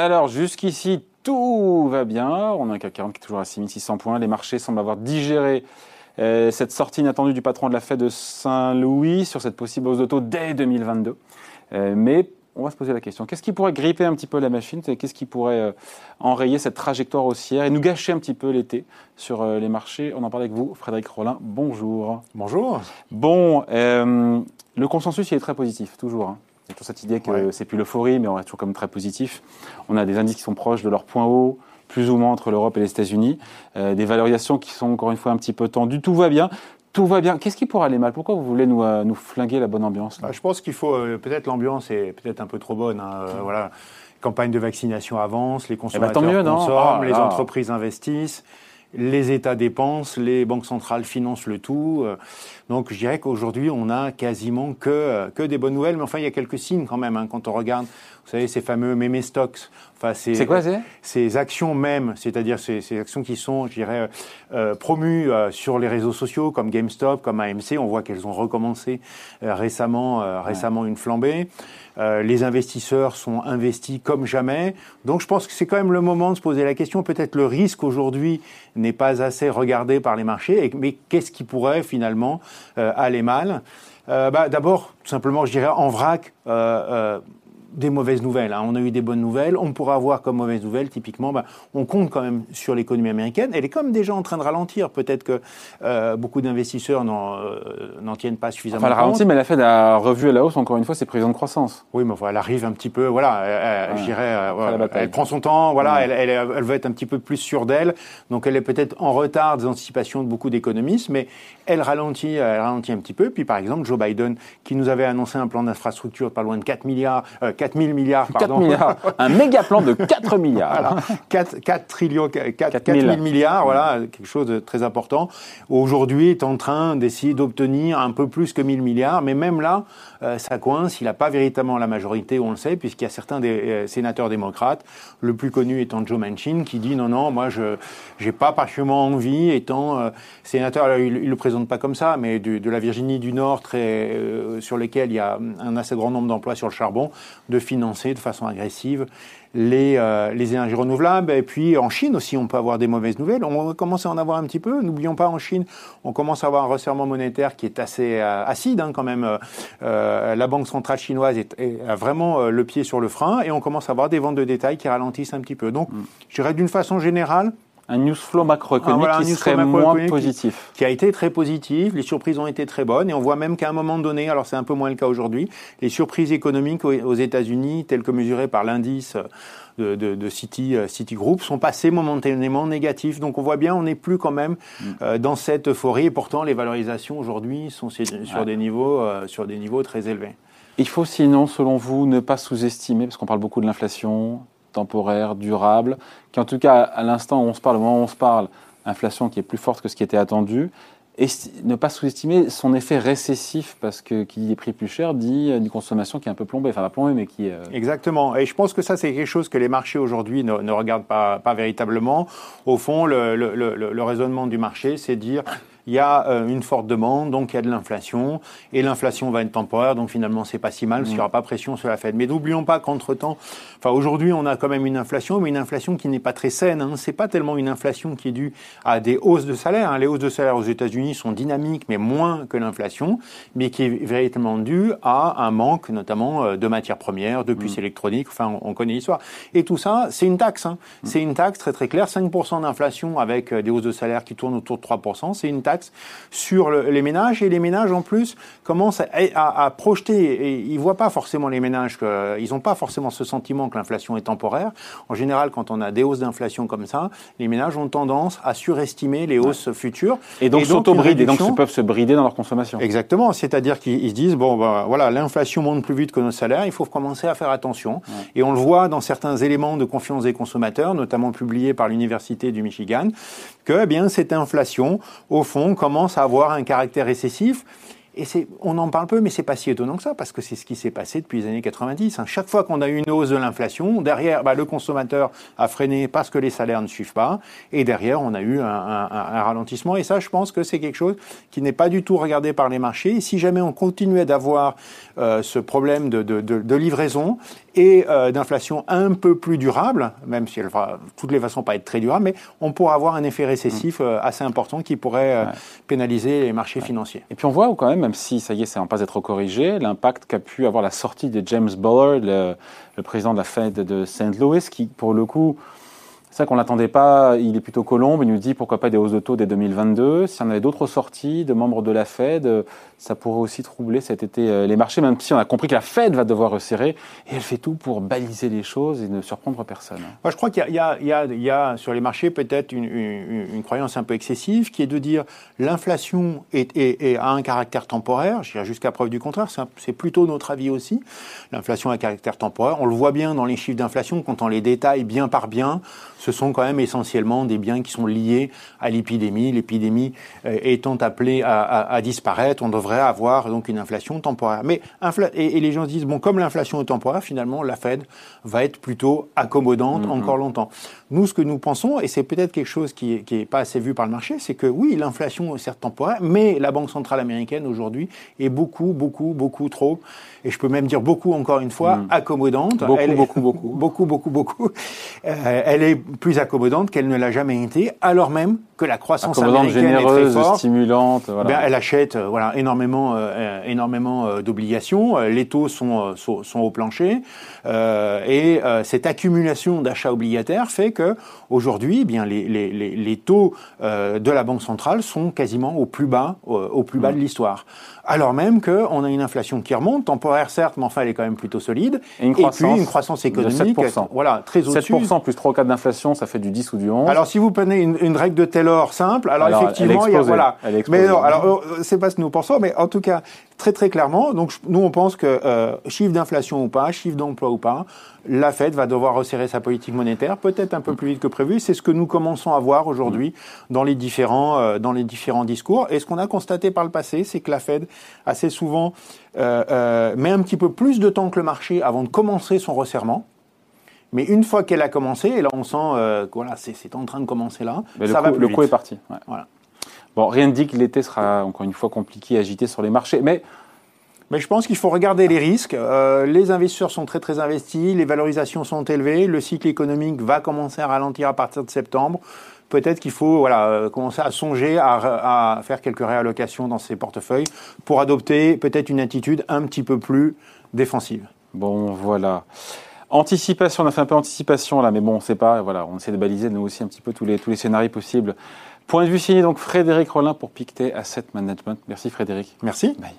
Alors, jusqu'ici, tout va bien. On a un CAC 40 qui est toujours à 6600 points. Les marchés semblent avoir digéré euh, cette sortie inattendue du patron de la Fed de Saint-Louis sur cette possible hausse de taux dès 2022. Euh, mais on va se poser la question. Qu'est-ce qui pourrait gripper un petit peu la machine? Qu'est-ce qui pourrait euh, enrayer cette trajectoire haussière et nous gâcher un petit peu l'été sur les marchés? On en parle avec vous, Frédéric Rollin. Bonjour. Bonjour. Bon, le consensus il est très positif, toujours. Hein. Il y a toujours cette idée que c'est plus l'euphorie, mais on reste toujours comme très positif. On a des indices qui sont proches de leur point haut plus ou moins entre l'Europe et les États-Unis, euh, des valorisations qui sont encore une fois un petit peu tendues. Tout va bien. Tout va bien. Qu'est-ce qui pourrait aller mal? Pourquoi vous voulez nous, euh, nous flinguer la bonne ambiance bah, Je pense qu'il faut euh, peut-être l'ambiance est peut-être un peu trop bonne. Hein, voilà, campagne de vaccination avance, les eh ben, consommateurs mieux, consomment, ah, les entreprises investissent les États dépensent, les banques centrales financent le tout. Donc je dirais qu'aujourd'hui, on a quasiment que, que des bonnes nouvelles, mais enfin, il y a quelques signes quand même. Hein, quand on regarde, vous savez, ces fameux meme stocks, c'est quoi c'est? Ces actions même, c'est-à-dire ces, ces, actions qui sont, je dirais, euh, promues euh, sur les réseaux sociaux comme GameStop, comme AMC. On voit qu'elles ont recommencé euh, récemment, euh, récemment une flambée. les investisseurs sont investis comme jamais. Donc je pense que c'est quand même le moment de se poser la question. Peut-être le risque aujourd'hui n'est pas assez regardé par les marchés, mais qu'est-ce qui pourrait finalement aller mal? Bah, D'abord, tout simplement, je dirais en vrac des mauvaises nouvelles. Hein. On a eu des bonnes nouvelles. On pourra avoir comme mauvaise nouvelle, typiquement, bah, on compte quand même sur l'économie américaine. Elle est comme déjà en train de ralentir. Peut-être que euh, beaucoup d'investisseurs euh, n'en tiennent pas suffisamment enfin, elle ralentit, mais la Fed a revu à la hausse, encore une fois, ses prévisions de croissance. Oui, mais elle arrive un petit peu, voilà, elle, je dirais, euh, elle prend son temps, voilà, elle, elle, elle, veut être un petit peu plus sûre d'elle. Donc elle est peut-être en retard des anticipations de beaucoup d'économistes, mais elle ralentit, elle ralentit un petit peu. Puis par exemple, Joe Biden, qui nous avait annoncé un plan d'infrastructure pas loin de 4 milliards, 4 000 milliards, pardon. 4 milliards. Un méga plan de 4 milliards. 4, 4, trillions, 4, 4 000 milliards, voilà, quelque chose de très important. Aujourd'hui, est en train d'essayer d'obtenir un peu plus que 1000 milliards, mais même là, euh, ça coince. Il n'a pas véritablement la majorité, on le sait, puisqu'il y a certains des euh, sénateurs démocrates, le plus connu étant Joe Manchin, qui dit non, non, moi, je n'ai pas particulièrement envie, étant euh, sénateur, il ne le présente pas comme ça, mais de, de la Virginie du Nord, très, sur lequel il y a un assez grand nombre d'emplois sur le charbon, de financer de façon agressive les, euh, les énergies renouvelables. Et puis en Chine aussi, on peut avoir des mauvaises nouvelles. On commence à en avoir un petit peu. N'oublions pas, en Chine, on commence à avoir un resserrement monétaire qui est assez euh, acide hein, quand même. Euh, la Banque centrale chinoise est, a vraiment le pied sur le frein et on commence à avoir des ventes de détail qui ralentissent un petit peu. Donc, mm. je dirais d'une façon générale, un news flow macroéconomique ah, qui serait moins positif. Qui a été très positif, les surprises ont été très bonnes et on voit même qu'à un moment donné, alors c'est un peu moins le cas aujourd'hui, les surprises économiques aux États-Unis, telles que mesurées par l'indice de, de, de City, euh, Citigroup, sont passées momentanément négatives. Donc on voit bien, on n'est plus quand même mm. euh, dans cette euphorie et pourtant les valorisations aujourd'hui sont sur, des niveaux, euh, sur des niveaux très élevés. Il faut sinon, selon vous, ne pas sous-estimer, parce qu'on parle beaucoup de l'inflation, temporaire, durable, qui en tout cas, à l'instant où on se parle, au moment où on se parle, inflation qui est plus forte que ce qui était attendu, et ne pas sous-estimer son effet récessif, parce que qui dit des prix plus chers dit une consommation qui est un peu plombée, enfin pas plombée, mais qui. Euh, Exactement, et je pense que ça c'est quelque chose que les marchés aujourd'hui ne, regardent pas, véritablement. Au fond, le raisonnement du marché, c'est dire il y a euh, une forte demande, donc il y a de l'inflation, et l'inflation va être temporaire, donc finalement c'est pas si mal, parce qu'il n'y aura pas pression sur la Fed. Mais n'oublions pas qu'entre-temps, enfin aujourd'hui on a quand même une inflation, mais une inflation qui n'est pas très saine. Hein. C'est pas tellement une inflation qui est due à des hausses de salaire. Hein. Les hausses de salaire aux États-Unis sont dynamiques, mais moins que l'inflation, mais qui est véritablement due à un manque, notamment euh, de matières premières, de puces mm. électroniques. Enfin, on, connaît l'histoire. Et tout ça, c'est une taxe. Hein. Mm. C'est une taxe très très claire. 5% d'inflation avec euh, des hausses de salaire qui tournent autour de 3%, c'est une taxe sur les ménages. Et les ménages, en plus, commencent à, projeter. Et ils ne voient pas forcément les ménages, que, ils n'ont pas forcément ce sentiment que l'inflation est temporaire. En général, quand on a des hausses d'inflation comme ça, les ménages ont tendance à surestimer les hausses futures. Et donc s'auto-brider, donc ils peuvent se brider dans leur consommation. Exactement, c'est-à-dire qu'ils se disent, bon, ben, voilà, l'inflation monte plus vite que nos salaires, il faut commencer à faire attention. Et on le voit dans certains éléments de confiance des consommateurs, notamment publiés par l'Université du Michigan, que eh bien, cette inflation, au fond, commence à avoir un caractère récessif. Et on en parle peu, mais c'est pas si étonnant que ça, parce que c'est ce qui s'est passé depuis les années 90. Hein. Chaque fois qu'on a eu une hausse de l'inflation, derrière, bah, le consommateur a freiné parce que les salaires ne suivent pas, et derrière, on a eu un, un, un ralentissement. Et ça, je pense que c'est quelque chose qui n'est pas du tout regardé par les marchés. Et si jamais on continuait d'avoir euh, ce problème de, de, de, de livraison et euh, d'inflation un peu plus durable, même si elle va de toutes les façons pas être très durable, mais on pourra avoir un effet récessif mmh. euh, assez important qui pourrait pénaliser les marchés financiers. Et puis on voit quand même même si ça y est, c'est en passe d'être corrigé, l'impact qu'a pu avoir la sortie de James Bullard, le, le président de la Fed de St. Louis, qui, pour le coup, c'est ça qu'on l'attendait pas. Il est plutôt colombe. Il nous dit pourquoi pas des hausses de taux dès 2022. S'il y en avait d'autres sorties de membres de la Fed, ça pourrait aussi troubler cet été euh, les marchés, même si on a compris que la Fed va devoir resserrer. Et elle fait tout pour baliser les choses et ne surprendre personne. Moi, je crois qu'il y, y, y, a sur les marchés peut-être une, une, une, croyance un peu excessive qui est de dire l'inflation est, est, est, a un caractère temporaire. Jusqu'à preuve du contraire, c'est plutôt notre avis aussi. L'inflation a un caractère temporaire. On le voit bien dans les chiffres d'inflation quand on les détaille bien par bien ce sont quand même essentiellement des biens qui sont liés à l'épidémie. L'épidémie euh, étant appelée à, à, à, disparaître, on devrait avoir donc une inflation temporaire. Mais et, et, les gens se disent bon, comme l'inflation est temporaire, finalement la Fed va être plutôt accommodante mm-hmm. encore longtemps. Nous, ce que nous pensons, et c'est peut-être quelque chose qui est, qui est pas assez vu par le marché, c'est que oui, l'inflation est certes temporaire, mais la Banque centrale américaine aujourd'hui est beaucoup, beaucoup, beaucoup trop, et je peux même dire beaucoup encore une fois, mm. accommodante. Beaucoup, elle beaucoup, beaucoup, beaucoup, beaucoup, beaucoup. Euh, elle est plus accommodante qu'elle ne l'a jamais été, alors même que la croissance américaine généreuse, est très forte. stimulante. Voilà. Ben, elle achète euh, voilà énormément, euh, énormément euh, d'obligations. Euh, les taux sont, sont, sont au plancher et cette accumulation d'achats obligataires fait que aujourd'hui, eh bien les, les, les, les taux de la banque centrale sont quasiment au plus bas, au plus bas mmh. de l'histoire alors même qu'on a une inflation qui remonte, temporaire certes, mais enfin elle est quand même plutôt solide, et, une croissance puis une croissance économique, voilà, très au-dessus. 7% plus 3 ou 4 ça fait du 10 ou du 11. Alors si vous prenez une, une règle de Taylor simple, alors, alors effectivement, il y a voilà, mais non, alors euh, c'est pas ce que nous pensons, mais en tout cas très très clairement, donc nous on pense que euh, chiffre d'inflation ou pas, chiffre d'emploi ou pas, la Fed va devoir resserrer sa politique monétaire, peut-être un peu plus vite que prévu. C'est ce que nous commençons à voir aujourd'hui dans les différents euh, dans les différents discours. Et ce qu'on a constaté par le passé, c'est que la Fed assez souvent euh, met un petit peu plus de temps que le marché avant de commencer son resserrement. Mais une fois qu'elle a commencé, et là on sent euh, que voilà, c'est en train de commencer là, ça le va coup, plus le coup est parti. Ouais. Voilà. Bon, rien ne dit que l'été sera encore une fois compliqué, agité sur les marchés, mais Mais je pense qu'il faut regarder les risques. Euh, les investisseurs sont très très investis, les valorisations sont élevées, le cycle économique va commencer à ralentir à partir de septembre. Peut-être qu'il faut voilà, euh, commencer à songer à, à, faire quelques réallocations dans ces portefeuilles pour adopter peut-être une attitude un petit peu plus défensive. Bon, voilà. Anticipation, on a fait un peu anticipation là, mais bon, on sait pas, voilà, on essaie de baliser nous aussi un petit peu tous les, tous les scénarios possibles. Point de vue signé donc Frédéric Rollin pour Pictet Asset Management. Merci Frédéric. Merci. Bye.